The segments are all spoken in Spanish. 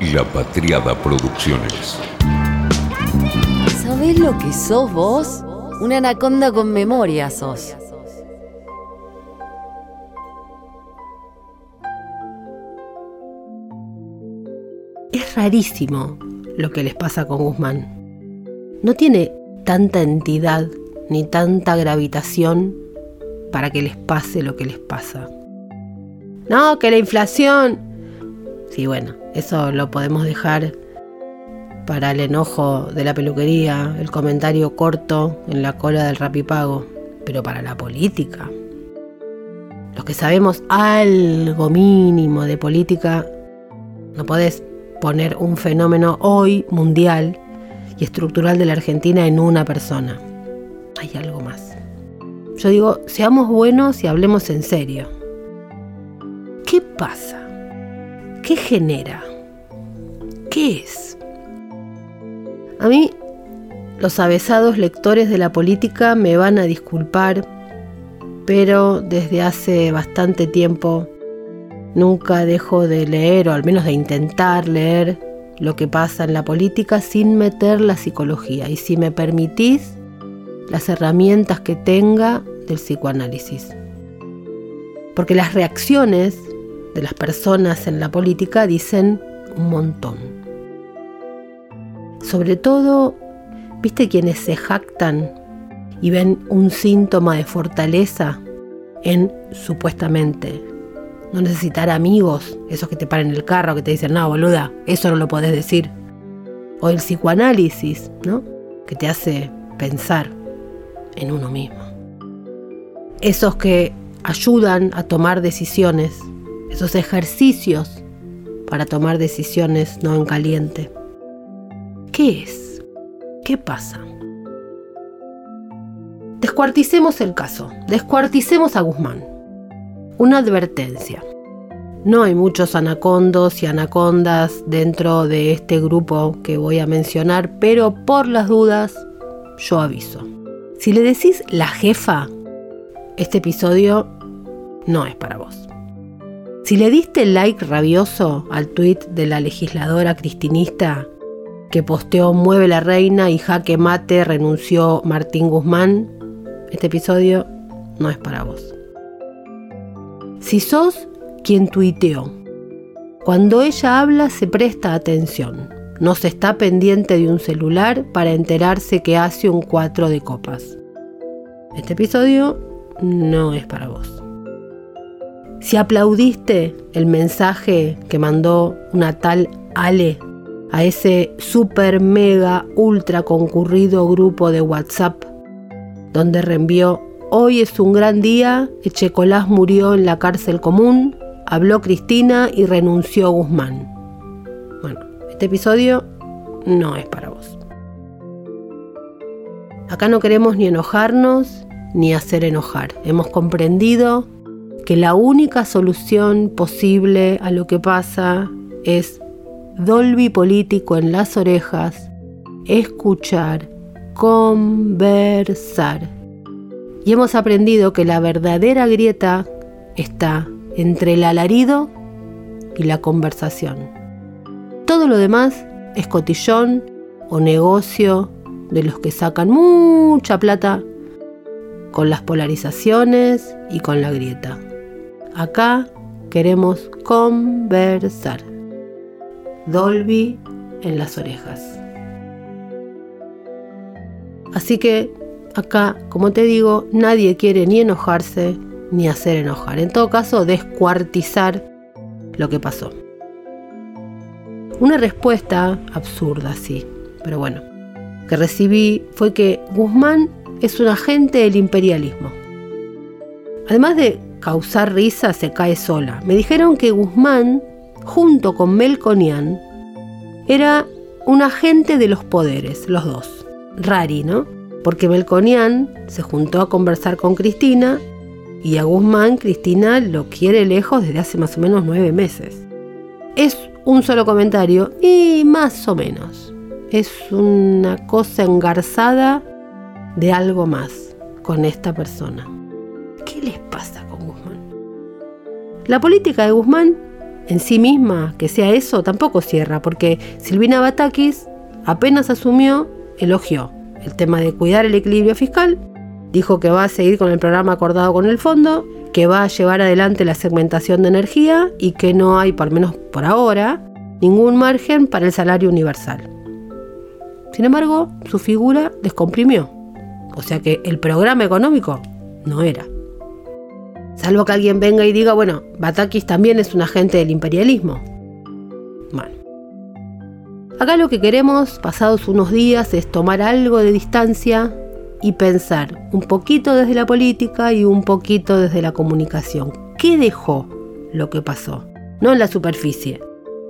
La Patriada Producciones. ¿Sabés lo que sos vos? Una anaconda con memoria sos. Es rarísimo lo que les pasa con Guzmán. No tiene tanta entidad ni tanta gravitación para que les pase lo que les pasa. No, que la inflación. Sí, bueno, eso lo podemos dejar para el enojo de la peluquería, el comentario corto en la cola del rapipago, pero para la política. Los que sabemos algo mínimo de política, no podés poner un fenómeno hoy mundial y estructural de la Argentina en una persona. Hay algo más. Yo digo, seamos buenos y hablemos en serio. ¿Qué pasa? ¿Qué genera? ¿Qué es? A mí, los avesados lectores de la política me van a disculpar, pero desde hace bastante tiempo nunca dejo de leer, o al menos de intentar leer, lo que pasa en la política sin meter la psicología. Y si me permitís, las herramientas que tenga del psicoanálisis. Porque las reacciones de las personas en la política dicen un montón. Sobre todo, ¿viste quienes se jactan y ven un síntoma de fortaleza en supuestamente no necesitar amigos, esos que te paran el carro, que te dicen, no, boluda, eso no lo podés decir. O el psicoanálisis, ¿no? Que te hace pensar en uno mismo. Esos que ayudan a tomar decisiones, esos ejercicios para tomar decisiones no en caliente. ¿Qué es? ¿Qué pasa? Descuarticemos el caso, descuarticemos a Guzmán. Una advertencia. No hay muchos anacondos y anacondas dentro de este grupo que voy a mencionar, pero por las dudas, yo aviso. Si le decís la jefa, este episodio no es para vos. Si le diste like rabioso al tuit de la legisladora cristinista que posteó Mueve la Reina y Jaque Mate renunció Martín Guzmán, este episodio no es para vos. Si sos quien tuiteó, cuando ella habla se presta atención, no se está pendiente de un celular para enterarse que hace un cuatro de copas. Este episodio no es para vos. Si aplaudiste el mensaje que mandó una tal Ale a ese super mega ultra concurrido grupo de WhatsApp, donde reenvió Hoy es un gran día, Echecolás murió en la cárcel común, habló Cristina y renunció Guzmán. Bueno, este episodio no es para vos. Acá no queremos ni enojarnos ni hacer enojar. Hemos comprendido que la única solución posible a lo que pasa es Dolby político en las orejas, escuchar, conversar. Y hemos aprendido que la verdadera grieta está entre el alarido y la conversación. Todo lo demás es cotillón o negocio de los que sacan mucha plata con las polarizaciones y con la grieta. Acá queremos conversar. Dolby en las orejas. Así que acá, como te digo, nadie quiere ni enojarse ni hacer enojar. En todo caso, descuartizar lo que pasó. Una respuesta absurda, sí, pero bueno, que recibí fue que Guzmán es un agente del imperialismo. Además de causar risa, se cae sola. Me dijeron que Guzmán, junto con Melconian, era un agente de los poderes, los dos. Rari, ¿no? Porque Melconian se juntó a conversar con Cristina y a Guzmán Cristina lo quiere lejos desde hace más o menos nueve meses. Es un solo comentario y más o menos. Es una cosa engarzada de algo más con esta persona. ¿Qué les pasa? La política de Guzmán en sí misma, que sea eso, tampoco cierra, porque Silvina Batakis apenas asumió, elogió el tema de cuidar el equilibrio fiscal, dijo que va a seguir con el programa acordado con el fondo, que va a llevar adelante la segmentación de energía y que no hay, por menos por ahora, ningún margen para el salario universal. Sin embargo, su figura descomprimió, o sea que el programa económico no era. Salvo que alguien venga y diga, bueno, Batakis también es un agente del imperialismo. Bueno. Acá lo que queremos, pasados unos días, es tomar algo de distancia y pensar un poquito desde la política y un poquito desde la comunicación. ¿Qué dejó lo que pasó? No en la superficie,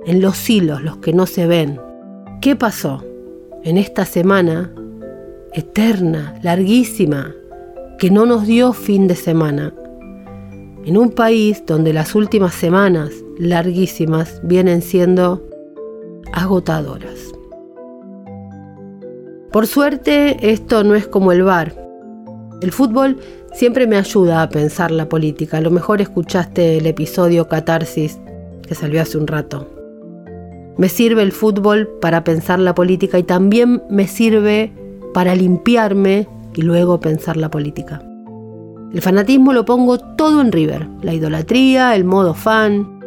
en los hilos, los que no se ven. ¿Qué pasó en esta semana eterna, larguísima, que no nos dio fin de semana? En un país donde las últimas semanas larguísimas vienen siendo agotadoras. Por suerte, esto no es como el bar. El fútbol siempre me ayuda a pensar la política. A lo mejor escuchaste el episodio Catarsis que salió hace un rato. Me sirve el fútbol para pensar la política y también me sirve para limpiarme y luego pensar la política. El fanatismo lo pongo todo en River, la idolatría, el modo fan.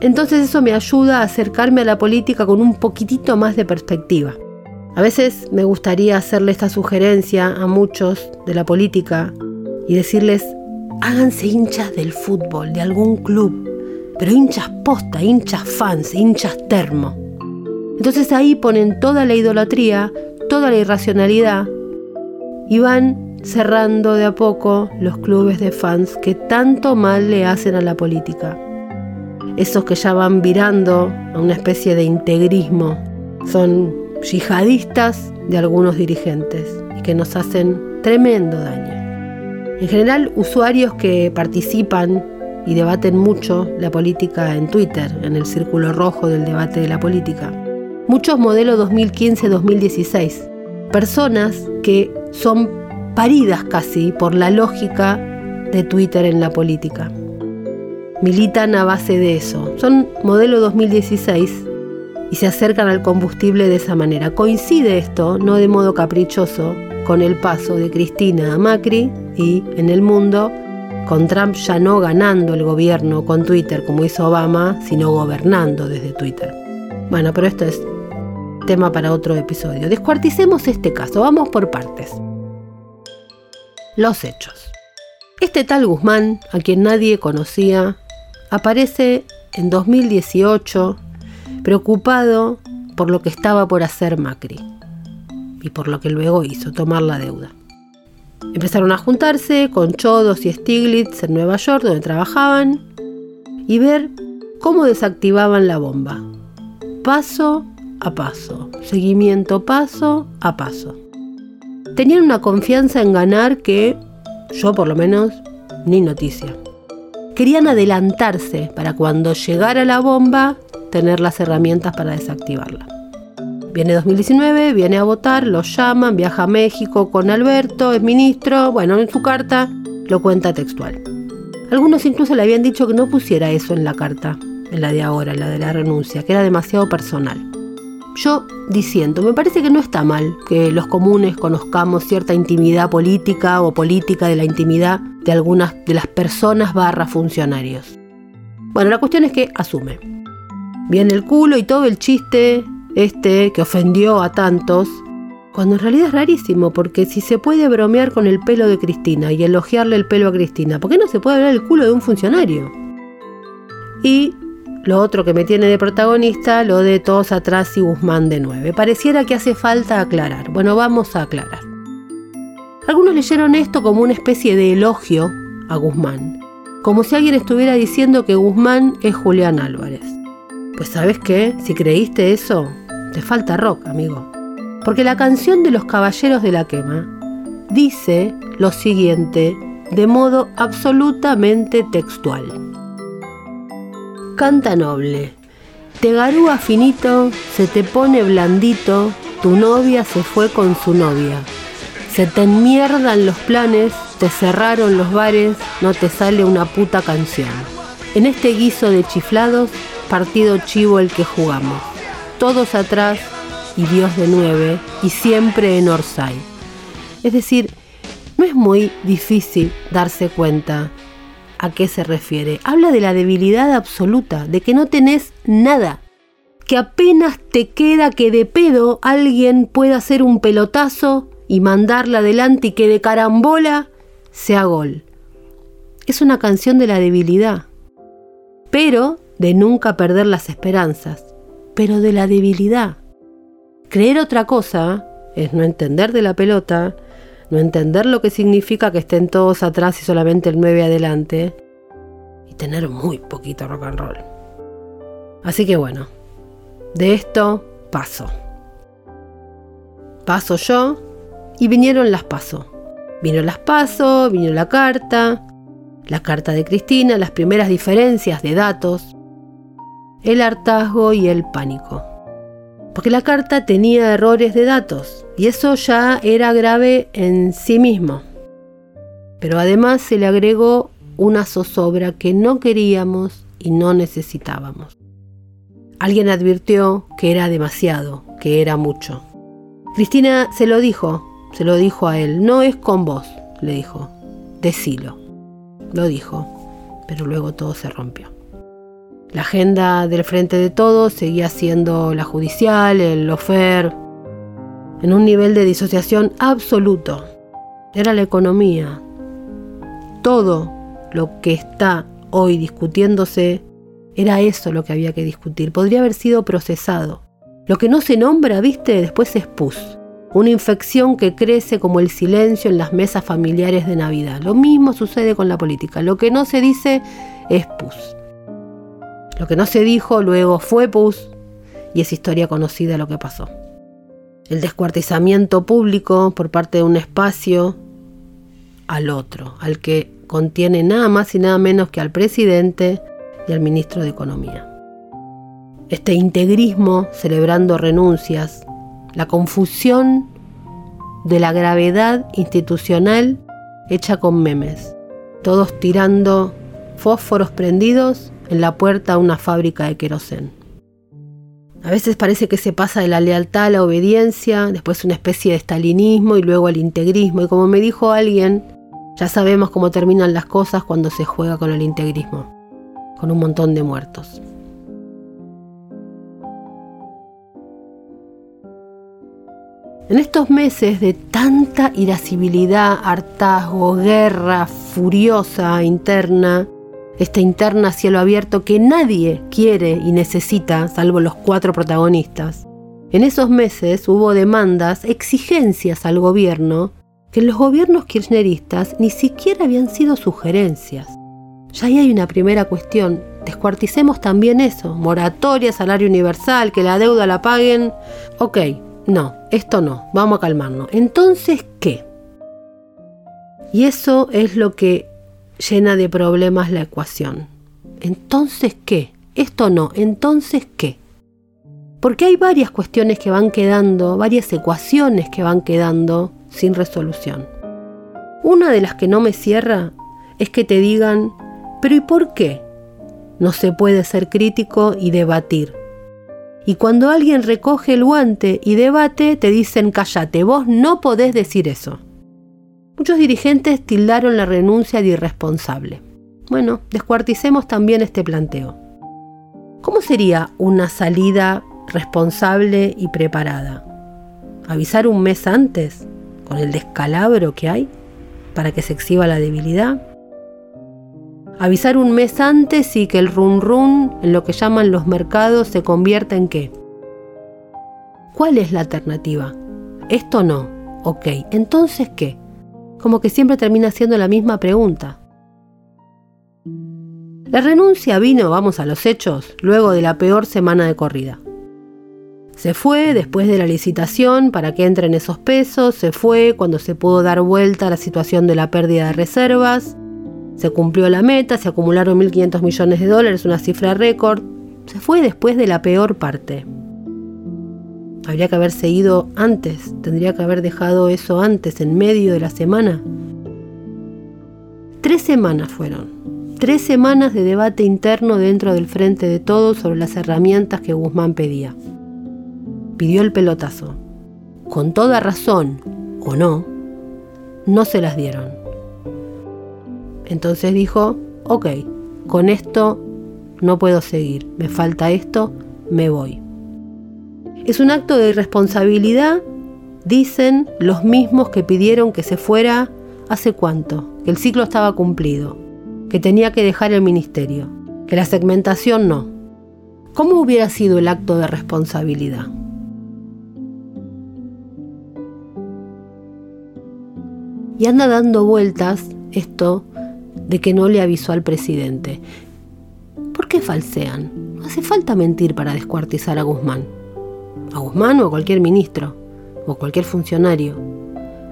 Entonces eso me ayuda a acercarme a la política con un poquitito más de perspectiva. A veces me gustaría hacerle esta sugerencia a muchos de la política y decirles, háganse hinchas del fútbol, de algún club, pero hinchas posta, hinchas fans, hinchas termo. Entonces ahí ponen toda la idolatría, toda la irracionalidad y van cerrando de a poco los clubes de fans que tanto mal le hacen a la política. Esos que ya van virando a una especie de integrismo son yihadistas de algunos dirigentes y que nos hacen tremendo daño. En general, usuarios que participan y debaten mucho la política en Twitter, en el círculo rojo del debate de la política. Muchos modelos 2015-2016. Personas que son paridas casi por la lógica de Twitter en la política. Militan a base de eso. Son modelo 2016 y se acercan al combustible de esa manera. Coincide esto, no de modo caprichoso, con el paso de Cristina a Macri y en el mundo con Trump ya no ganando el gobierno con Twitter como hizo Obama, sino gobernando desde Twitter. Bueno, pero esto es tema para otro episodio. Descuarticemos este caso, vamos por partes. Los hechos. Este tal Guzmán, a quien nadie conocía, aparece en 2018 preocupado por lo que estaba por hacer Macri y por lo que luego hizo, tomar la deuda. Empezaron a juntarse con Chodos y Stiglitz en Nueva York, donde trabajaban, y ver cómo desactivaban la bomba. Paso a paso, seguimiento paso a paso. Tenían una confianza en ganar que yo por lo menos ni noticia. Querían adelantarse para cuando llegara la bomba tener las herramientas para desactivarla. Viene 2019, viene a votar, lo llaman, viaja a México con Alberto, es ministro, bueno, en su carta lo cuenta textual. Algunos incluso le habían dicho que no pusiera eso en la carta, en la de ahora, en la de la renuncia, que era demasiado personal. Yo diciendo, me parece que no está mal que los comunes conozcamos cierta intimidad política o política de la intimidad de algunas de las personas barra funcionarios. Bueno, la cuestión es que asume viene el culo y todo el chiste este que ofendió a tantos, cuando en realidad es rarísimo, porque si se puede bromear con el pelo de Cristina y elogiarle el pelo a Cristina, ¿por qué no se puede ver el culo de un funcionario? Y lo otro que me tiene de protagonista, lo de todos atrás y Guzmán de nueve. Pareciera que hace falta aclarar. Bueno, vamos a aclarar. Algunos leyeron esto como una especie de elogio a Guzmán, como si alguien estuviera diciendo que Guzmán es Julián Álvarez. Pues sabes qué, si creíste eso, te falta rock, amigo. Porque la canción de los Caballeros de la Quema dice lo siguiente de modo absolutamente textual. Canta noble, te garúa finito, se te pone blandito, tu novia se fue con su novia. Se te enmierdan los planes, te cerraron los bares, no te sale una puta canción. En este guiso de chiflados partido chivo el que jugamos. Todos atrás y Dios de nueve y siempre en Orsay. Es decir, no es muy difícil darse cuenta a qué se refiere. Habla de la debilidad absoluta, de que no tenés nada, que apenas te queda que de pedo alguien pueda hacer un pelotazo y mandarla adelante y que de carambola sea gol. Es una canción de la debilidad, pero de nunca perder las esperanzas, pero de la debilidad. Creer otra cosa es no entender de la pelota, no entender lo que significa que estén todos atrás y solamente el 9 adelante, y tener muy poquito rock and roll. Así que bueno, de esto paso. Paso yo y vinieron las paso. Vino las paso, vino la carta, la carta de Cristina, las primeras diferencias de datos, el hartazgo y el pánico porque la carta tenía errores de datos y eso ya era grave en sí mismo. Pero además se le agregó una zozobra que no queríamos y no necesitábamos. Alguien advirtió que era demasiado, que era mucho. Cristina se lo dijo, se lo dijo a él, no es con vos, le dijo, decilo. Lo dijo, pero luego todo se rompió. La agenda del Frente de Todos seguía siendo la judicial, el lofer, en un nivel de disociación absoluto. Era la economía. Todo lo que está hoy discutiéndose era eso lo que había que discutir. Podría haber sido procesado. Lo que no se nombra, viste, después es pus. Una infección que crece como el silencio en las mesas familiares de Navidad. Lo mismo sucede con la política. Lo que no se dice es pus. Lo que no se dijo luego fue pus y es historia conocida lo que pasó. El descuartizamiento público por parte de un espacio al otro, al que contiene nada más y nada menos que al presidente y al ministro de Economía. Este integrismo celebrando renuncias, la confusión de la gravedad institucional hecha con memes, todos tirando fósforos prendidos en la puerta a una fábrica de querosén. A veces parece que se pasa de la lealtad a la obediencia, después una especie de estalinismo y luego al integrismo. Y como me dijo alguien, ya sabemos cómo terminan las cosas cuando se juega con el integrismo, con un montón de muertos. En estos meses de tanta irascibilidad, hartazgo, guerra furiosa interna, esta interna cielo abierto que nadie quiere y necesita, salvo los cuatro protagonistas. En esos meses hubo demandas, exigencias al gobierno, que en los gobiernos kirchneristas ni siquiera habían sido sugerencias. Ya ahí hay una primera cuestión. Descuarticemos también eso. Moratoria, salario universal, que la deuda la paguen. Ok, no, esto no, vamos a calmarnos. Entonces, ¿qué? Y eso es lo que llena de problemas la ecuación. Entonces, ¿qué? Esto no, entonces, ¿qué? Porque hay varias cuestiones que van quedando, varias ecuaciones que van quedando sin resolución. Una de las que no me cierra es que te digan, pero ¿y por qué? No se puede ser crítico y debatir. Y cuando alguien recoge el guante y debate, te dicen, cállate, vos no podés decir eso. Muchos dirigentes tildaron la renuncia de irresponsable. Bueno, descuarticemos también este planteo. ¿Cómo sería una salida responsable y preparada? ¿Avisar un mes antes, con el descalabro que hay, para que se exhiba la debilidad? ¿Avisar un mes antes y que el run run en lo que llaman los mercados se convierta en qué? ¿Cuál es la alternativa? Esto no. Ok, entonces ¿qué? Como que siempre termina siendo la misma pregunta. La renuncia vino, vamos a los hechos, luego de la peor semana de corrida. Se fue después de la licitación para que entren esos pesos, se fue cuando se pudo dar vuelta a la situación de la pérdida de reservas, se cumplió la meta, se acumularon 1.500 millones de dólares, una cifra récord, se fue después de la peor parte. Habría que haberse ido antes, tendría que haber dejado eso antes, en medio de la semana. Tres semanas fueron. tres semanas de debate interno dentro del frente de todos sobre las herramientas que Guzmán pedía. Pidió el pelotazo. Con toda razón, o no, no se las dieron. Entonces dijo, ok, con esto no puedo seguir, me falta esto, me voy. Es un acto de irresponsabilidad, dicen los mismos que pidieron que se fuera hace cuánto, que el ciclo estaba cumplido, que tenía que dejar el ministerio, que la segmentación no. ¿Cómo hubiera sido el acto de responsabilidad? Y anda dando vueltas esto de que no le avisó al presidente. ¿Por qué falsean? No hace falta mentir para descuartizar a Guzmán. A Guzmán o a cualquier ministro o cualquier funcionario.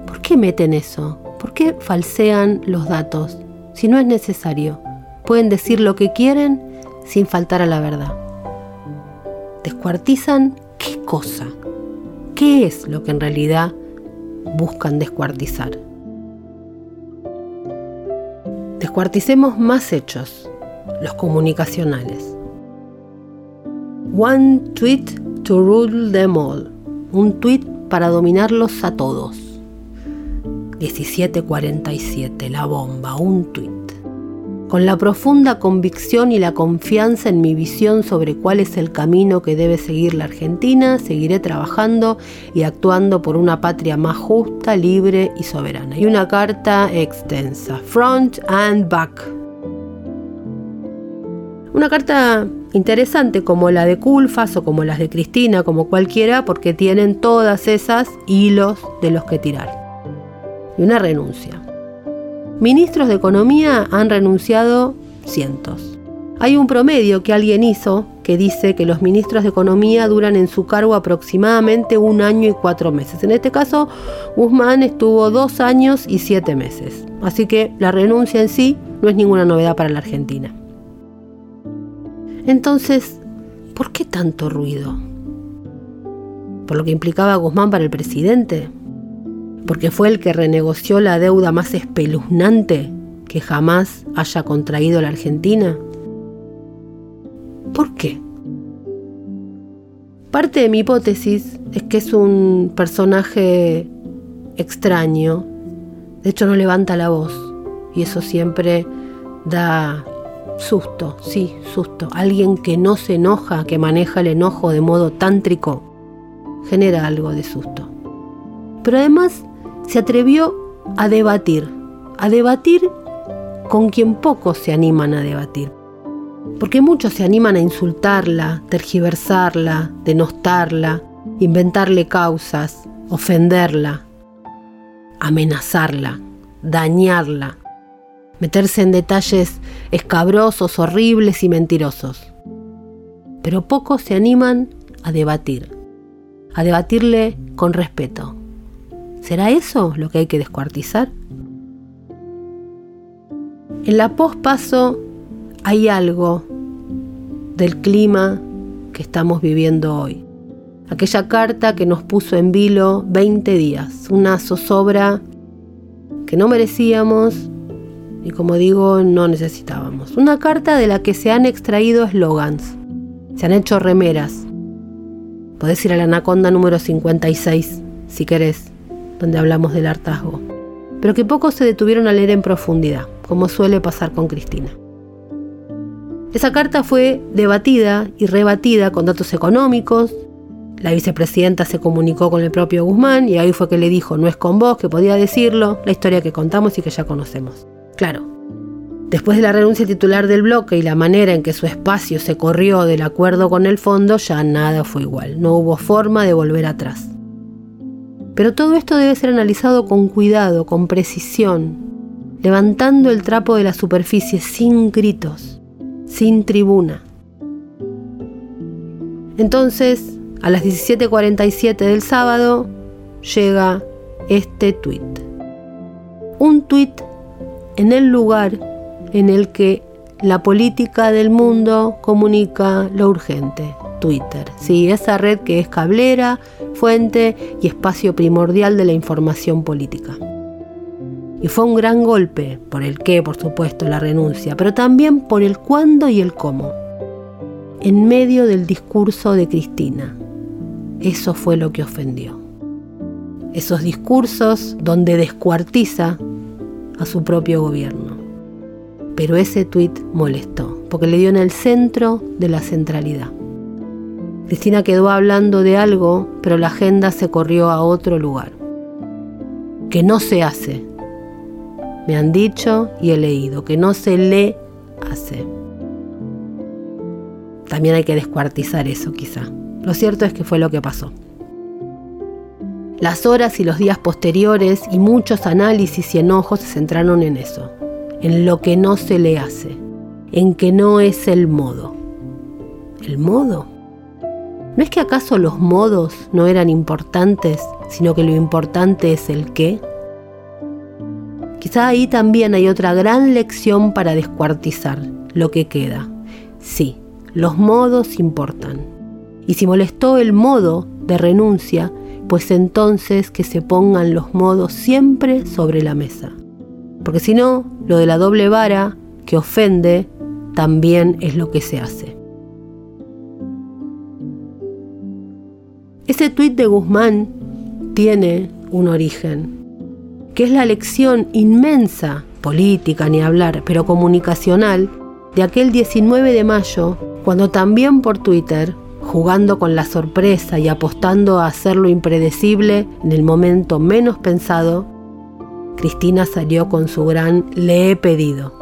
¿Por qué meten eso? ¿Por qué falsean los datos? Si no es necesario. Pueden decir lo que quieren sin faltar a la verdad. ¿Descuartizan qué cosa? ¿Qué es lo que en realidad buscan descuartizar? Descuarticemos más hechos, los comunicacionales. One tweet to rule them all. Un tweet para dominarlos a todos. 1747, la bomba, un tweet con la profunda convicción y la confianza en mi visión sobre cuál es el camino que debe seguir la Argentina, seguiré trabajando y actuando por una patria más justa, libre y soberana. Y una carta extensa, front and back. Una carta interesante como la de Culfas o como las de Cristina, como cualquiera, porque tienen todas esas hilos de los que tirar. Y una renuncia. Ministros de Economía han renunciado cientos. Hay un promedio que alguien hizo que dice que los ministros de Economía duran en su cargo aproximadamente un año y cuatro meses. En este caso, Guzmán estuvo dos años y siete meses. Así que la renuncia en sí no es ninguna novedad para la Argentina. Entonces, ¿por qué tanto ruido? ¿Por lo que implicaba Guzmán para el presidente? porque fue el que renegoció la deuda más espeluznante que jamás haya contraído la Argentina? ¿Por qué? Parte de mi hipótesis es que es un personaje extraño, de hecho no levanta la voz y eso siempre da susto, sí, susto. Alguien que no se enoja, que maneja el enojo de modo tántrico, genera algo de susto. Pero además se atrevió a debatir, a debatir con quien pocos se animan a debatir. Porque muchos se animan a insultarla, tergiversarla, denostarla, inventarle causas, ofenderla, amenazarla, dañarla, meterse en detalles escabrosos, horribles y mentirosos. Pero pocos se animan a debatir, a debatirle con respeto, ¿Será eso lo que hay que descuartizar? En la pospaso hay algo del clima que estamos viviendo hoy. Aquella carta que nos puso en vilo 20 días, una zozobra que no merecíamos y como digo, no necesitábamos. Una carta de la que se han extraído eslogans, se han hecho remeras. Podés ir a la Anaconda número 56 si querés donde hablamos del hartazgo, pero que pocos se detuvieron a leer en profundidad, como suele pasar con Cristina. Esa carta fue debatida y rebatida con datos económicos. La vicepresidenta se comunicó con el propio Guzmán y ahí fue que le dijo, no es con vos, que podía decirlo, la historia que contamos y que ya conocemos. Claro, después de la renuncia titular del bloque y la manera en que su espacio se corrió del acuerdo con el fondo, ya nada fue igual, no hubo forma de volver atrás. Pero todo esto debe ser analizado con cuidado, con precisión, levantando el trapo de la superficie sin gritos, sin tribuna. Entonces, a las 17:47 del sábado, llega este tuit. Un tuit en el lugar en el que la política del mundo comunica lo urgente, Twitter. Sí, esa red que es cablera, fuente y espacio primordial de la información política. Y fue un gran golpe, por el qué, por supuesto, la renuncia, pero también por el cuándo y el cómo. En medio del discurso de Cristina. Eso fue lo que ofendió. Esos discursos donde descuartiza a su propio gobierno. Pero ese tuit molestó, porque le dio en el centro de la centralidad. Cristina quedó hablando de algo, pero la agenda se corrió a otro lugar. Que no se hace, me han dicho y he leído que no se le hace. También hay que descuartizar eso quizá. Lo cierto es que fue lo que pasó. Las horas y los días posteriores y muchos análisis y enojos se centraron en eso, en lo que no se le hace, en que no es el modo. ¿El modo? ¿No es que acaso los modos no eran importantes, sino que lo importante es el qué? Quizá ahí también hay otra gran lección para descuartizar lo que queda. Sí, los modos importan. Y si molestó el modo de renuncia, pues entonces que se pongan los modos siempre sobre la mesa. Porque si no, lo de la doble vara, que ofende, también es lo que se hace. Ese tuit de Guzmán tiene un origen que es la lección inmensa, política ni hablar, pero comunicacional, de aquel 19 de mayo, cuando también por Twitter, jugando con la sorpresa y apostando a hacerlo impredecible en el momento menos pensado, Cristina salió con su gran le he pedido.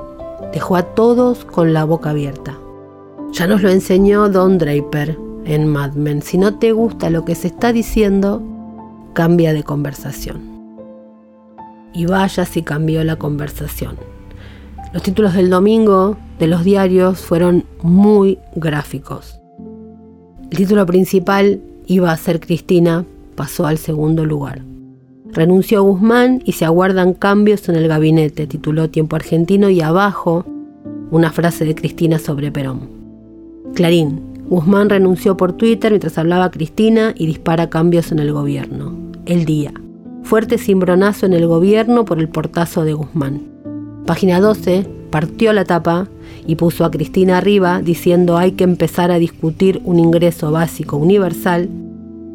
Dejó a todos con la boca abierta. Ya nos lo enseñó Don Draper en Mad Men. Si no te gusta lo que se está diciendo, cambia de conversación y vaya si cambió la conversación. Los títulos del domingo de los diarios fueron muy gráficos. El título principal iba a ser Cristina, pasó al segundo lugar. Renunció Guzmán y se aguardan cambios en el gabinete, tituló Tiempo Argentino y abajo una frase de Cristina sobre Perón. Clarín, Guzmán renunció por Twitter mientras hablaba Cristina y dispara cambios en el gobierno. El día fuerte cimbronazo en el gobierno por el portazo de Guzmán. Página 12 partió la tapa y puso a Cristina arriba diciendo hay que empezar a discutir un ingreso básico universal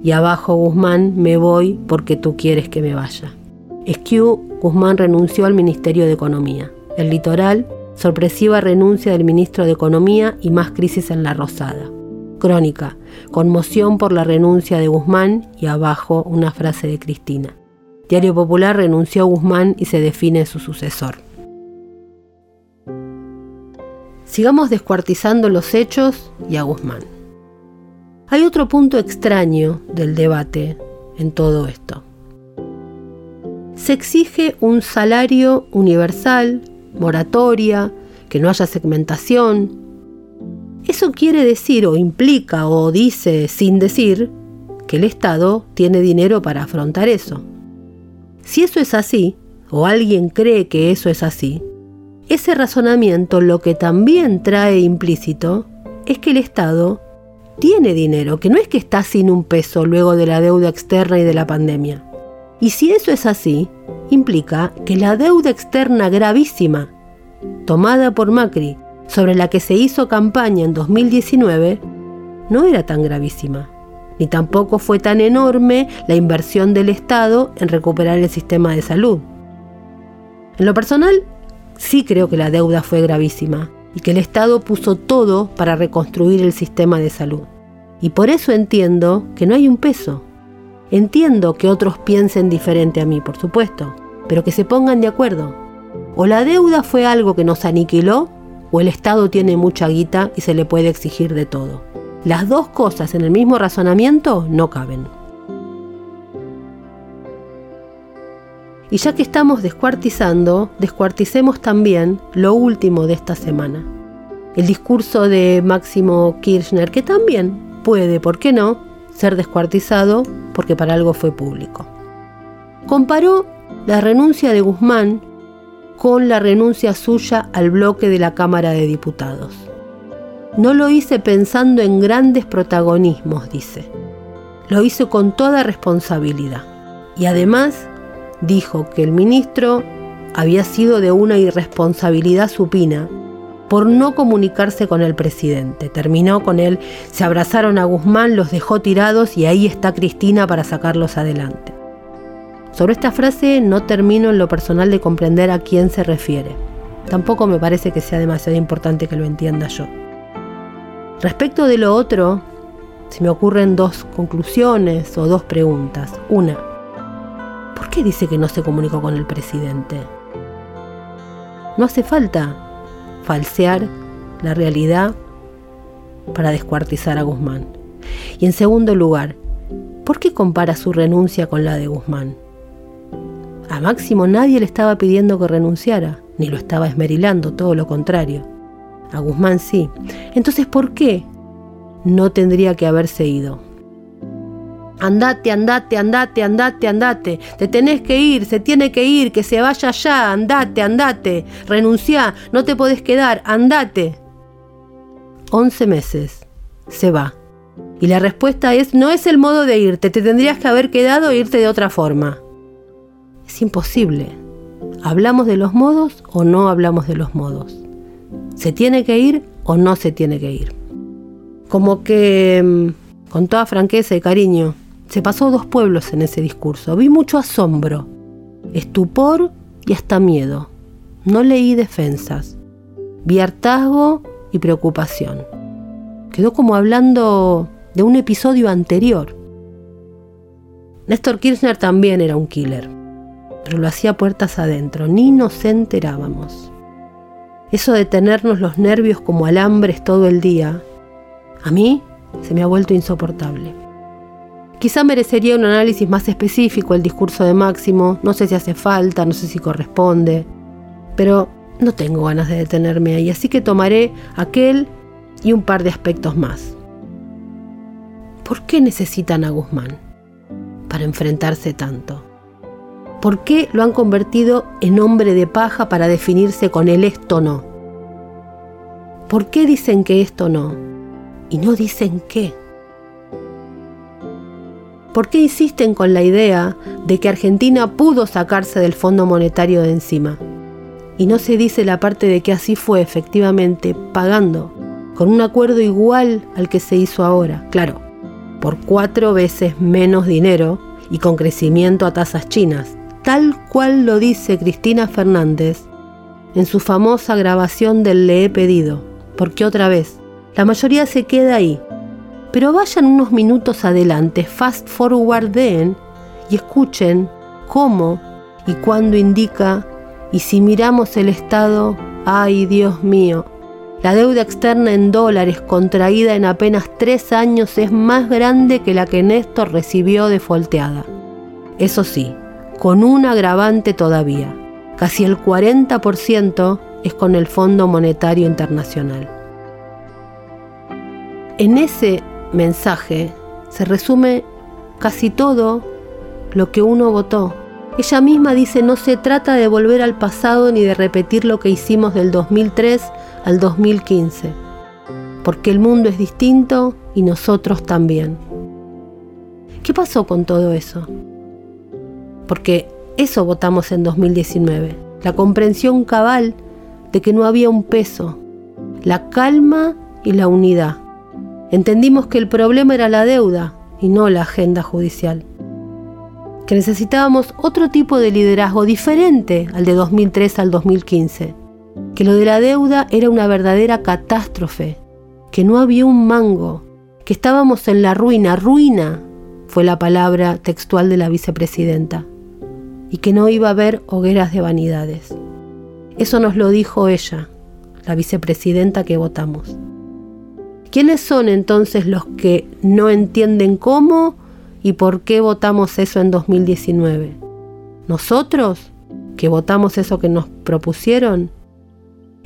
y abajo Guzmán me voy porque tú quieres que me vaya. Esquiu, Guzmán renunció al Ministerio de Economía. El litoral, sorpresiva renuncia del ministro de Economía y más crisis en la Rosada. Crónica, conmoción por la renuncia de Guzmán y abajo una frase de Cristina. Diario Popular renunció a Guzmán y se define su sucesor. Sigamos descuartizando los hechos y a Guzmán. Hay otro punto extraño del debate en todo esto. Se exige un salario universal, moratoria, que no haya segmentación. Eso quiere decir o implica o dice sin decir que el Estado tiene dinero para afrontar eso. Si eso es así, o alguien cree que eso es así, ese razonamiento lo que también trae implícito es que el Estado tiene dinero, que no es que está sin un peso luego de la deuda externa y de la pandemia. Y si eso es así, implica que la deuda externa gravísima, tomada por Macri, sobre la que se hizo campaña en 2019, no era tan gravísima ni tampoco fue tan enorme la inversión del Estado en recuperar el sistema de salud. En lo personal, sí creo que la deuda fue gravísima y que el Estado puso todo para reconstruir el sistema de salud. Y por eso entiendo que no hay un peso. Entiendo que otros piensen diferente a mí, por supuesto, pero que se pongan de acuerdo. O la deuda fue algo que nos aniquiló, o el Estado tiene mucha guita y se le puede exigir de todo. Las dos cosas en el mismo razonamiento no caben. Y ya que estamos descuartizando, descuarticemos también lo último de esta semana. El discurso de Máximo Kirchner, que también puede, ¿por qué no?, ser descuartizado porque para algo fue público. Comparó la renuncia de Guzmán con la renuncia suya al bloque de la Cámara de Diputados. No lo hice pensando en grandes protagonismos, dice. Lo hice con toda responsabilidad. Y además dijo que el ministro había sido de una irresponsabilidad supina por no comunicarse con el presidente. Terminó con él, se abrazaron a Guzmán, los dejó tirados y ahí está Cristina para sacarlos adelante. Sobre esta frase no termino en lo personal de comprender a quién se refiere. Tampoco me parece que sea demasiado importante que lo entienda yo. Respecto de lo otro, se me ocurren dos conclusiones o dos preguntas. Una, ¿por qué dice que no se comunicó con el presidente? No hace falta falsear la realidad para descuartizar a Guzmán. Y en segundo lugar, ¿por qué compara su renuncia con la de Guzmán? A Máximo nadie le estaba pidiendo que renunciara, ni lo estaba esmerilando, todo lo contrario. A Guzmán sí. Entonces, ¿por qué no tendría que haberse ido. Andate, andate, andate, andate, andate. Te tenés que ir, se tiene que ir, que se vaya ya. Andate, andate. Renuncia, no te podés quedar, andate. Once meses. Se va. Y la respuesta es, no es el modo de irte, te tendrías que haber quedado e irte de otra forma. Es imposible. ¿Hablamos de los modos o no hablamos de los modos? ¿Se tiene que ir o no se tiene que ir? Como que, mm, con toda franqueza y cariño, se pasó dos pueblos en ese discurso. Vi mucho asombro, estupor y hasta miedo. No leí defensas. Vi hartazgo y preocupación. Quedó como hablando de un episodio anterior. Néstor Kirchner también era un killer, pero lo hacía puertas adentro, ni nos enterábamos. Eso de tenernos los nervios como alambres todo el día a mí se me ha vuelto insoportable. Quizá merecería un análisis más específico el discurso de Máximo, no sé si hace falta, no sé si corresponde, pero no tengo ganas de detenerme ahí, así que tomaré aquel y un par de aspectos más. ¿Por qué necesitan a Guzmán para enfrentarse tanto? ¿Por qué lo han convertido en hombre de paja para definirse con el esto no? ¿Por qué dicen que esto no? y no dicen qué. ¿Por qué insisten con la idea de que Argentina pudo sacarse del Fondo Monetario de encima? Y no se dice la parte de que así fue efectivamente, pagando, con un acuerdo igual al que se hizo ahora, claro, por cuatro veces menos dinero y con crecimiento a tasas chinas, tal cual lo dice Cristina Fernández en su famosa grabación del Le he pedido, porque otra vez, la mayoría se queda ahí. Pero vayan unos minutos adelante, fast forward den, y escuchen cómo y cuándo indica, y si miramos el estado, ay Dios mío, la deuda externa en dólares contraída en apenas tres años es más grande que la que Néstor recibió de. Eso sí, con un agravante todavía. Casi el 40% es con el Fondo Monetario Internacional. En ese mensaje se resume casi todo lo que uno votó. Ella misma dice no se trata de volver al pasado ni de repetir lo que hicimos del 2003 al 2015, porque el mundo es distinto y nosotros también. ¿Qué pasó con todo eso? Porque eso votamos en 2019, la comprensión cabal de que no había un peso, la calma y la unidad. Entendimos que el problema era la deuda y no la agenda judicial. Que necesitábamos otro tipo de liderazgo diferente al de 2003 al 2015. Que lo de la deuda era una verdadera catástrofe. Que no había un mango. Que estábamos en la ruina. Ruina fue la palabra textual de la vicepresidenta. Y que no iba a haber hogueras de vanidades. Eso nos lo dijo ella, la vicepresidenta que votamos. ¿Quiénes son entonces los que no entienden cómo y por qué votamos eso en 2019? ¿Nosotros, que votamos eso que nos propusieron?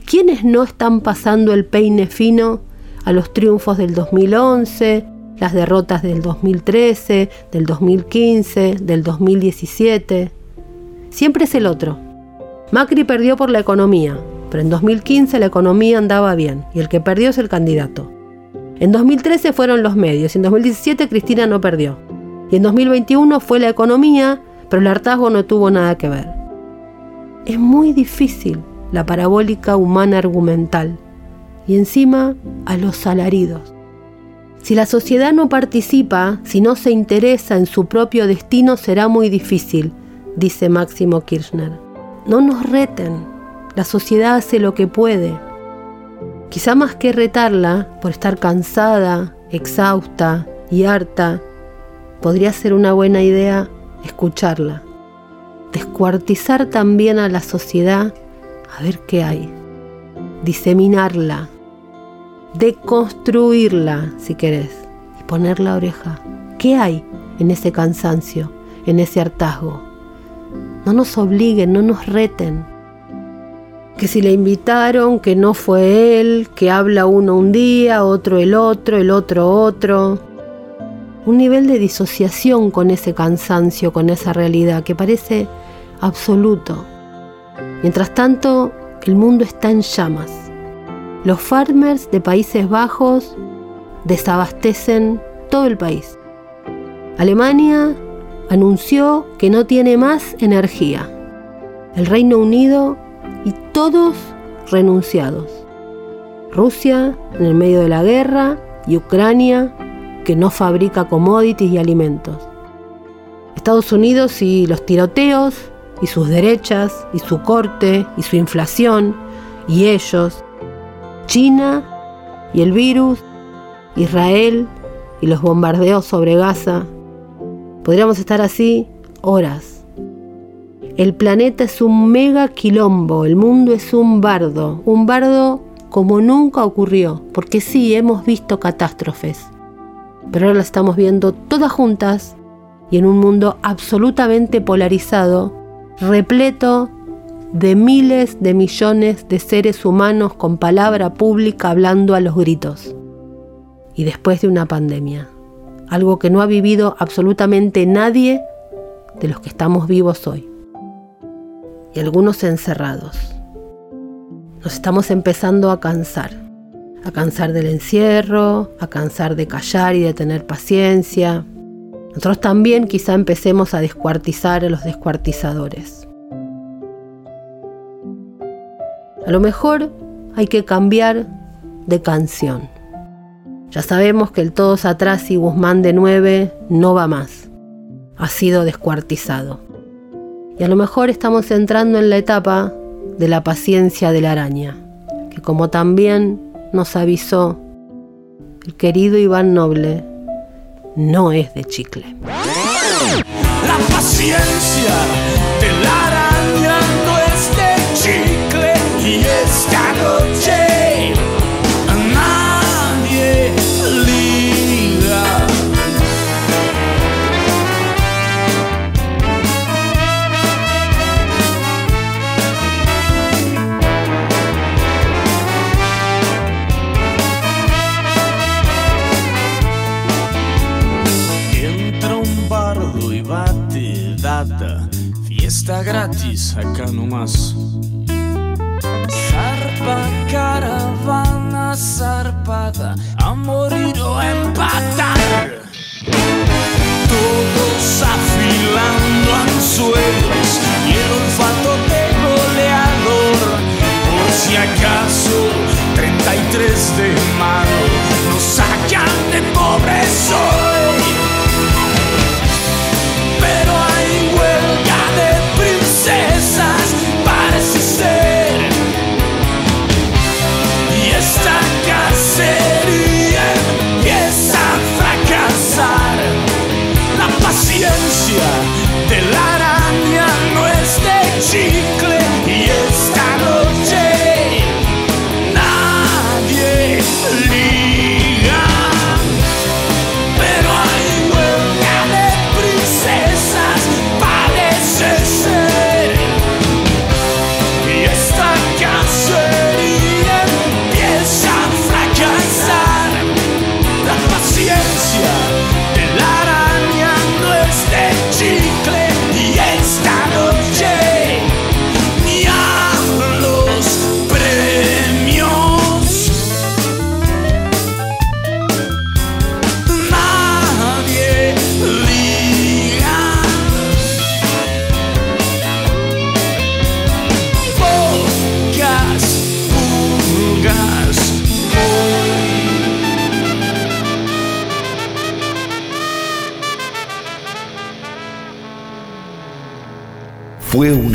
¿Quiénes no están pasando el peine fino a los triunfos del 2011, las derrotas del 2013, del 2015, del 2017? Siempre es el otro. Macri perdió por la economía, pero en 2015 la economía andaba bien y el que perdió es el candidato. En 2013 fueron los medios, en 2017 Cristina no perdió. Y en 2021 fue la economía, pero el hartazgo no tuvo nada que ver. Es muy difícil la parabólica humana argumental y encima a los alaridos. Si la sociedad no participa, si no se interesa en su propio destino, será muy difícil, dice Máximo Kirchner. No nos reten, la sociedad hace lo que puede. Quizá más que retarla, por estar cansada, exhausta y harta, podría ser una buena idea escucharla. Descuartizar también a la sociedad a ver qué hay. Diseminarla. Deconstruirla, si querés. Y poner la oreja. ¿Qué hay en ese cansancio, en ese hartazgo? No nos obliguen, no nos reten que si le invitaron, que no fue él, que habla uno un día, otro el otro, el otro otro. Un nivel de disociación con ese cansancio, con esa realidad que parece absoluto. Mientras tanto, el mundo está en llamas. Los farmers de Países Bajos desabastecen todo el país. Alemania anunció que no tiene más energía. El Reino Unido y todos renunciados. Rusia en el medio de la guerra y Ucrania que no fabrica commodities y alimentos. Estados Unidos y los tiroteos y sus derechas y su corte y su inflación y ellos. China y el virus. Israel y los bombardeos sobre Gaza. Podríamos estar así horas el planeta es un mega quilombo, el mundo es un bardo, un bardo como nunca ocurrió, porque sí hemos visto catástrofes, pero ahora las estamos viendo todas juntas y en un mundo absolutamente polarizado, repleto de miles de millones de seres humanos con palabra pública hablando a los gritos. Y después de una pandemia, algo que no ha vivido absolutamente nadie de los que estamos vivos hoy y algunos encerrados. Nos estamos empezando a cansar, a cansar del encierro, a cansar de callar y de tener paciencia. Nosotros también quizá empecemos a descuartizar a los descuartizadores. A lo mejor hay que cambiar de canción. Ya sabemos que el Todos Atrás y Guzmán de 9 no va más. Ha sido descuartizado. Y a lo mejor estamos entrando en la etapa de la paciencia de la araña, que como también nos avisó el querido Iván Noble, no es de chicle. La paciencia de la araña no es de chicle y esta noche gratis acá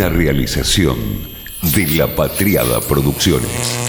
realización de La Patriada Producciones.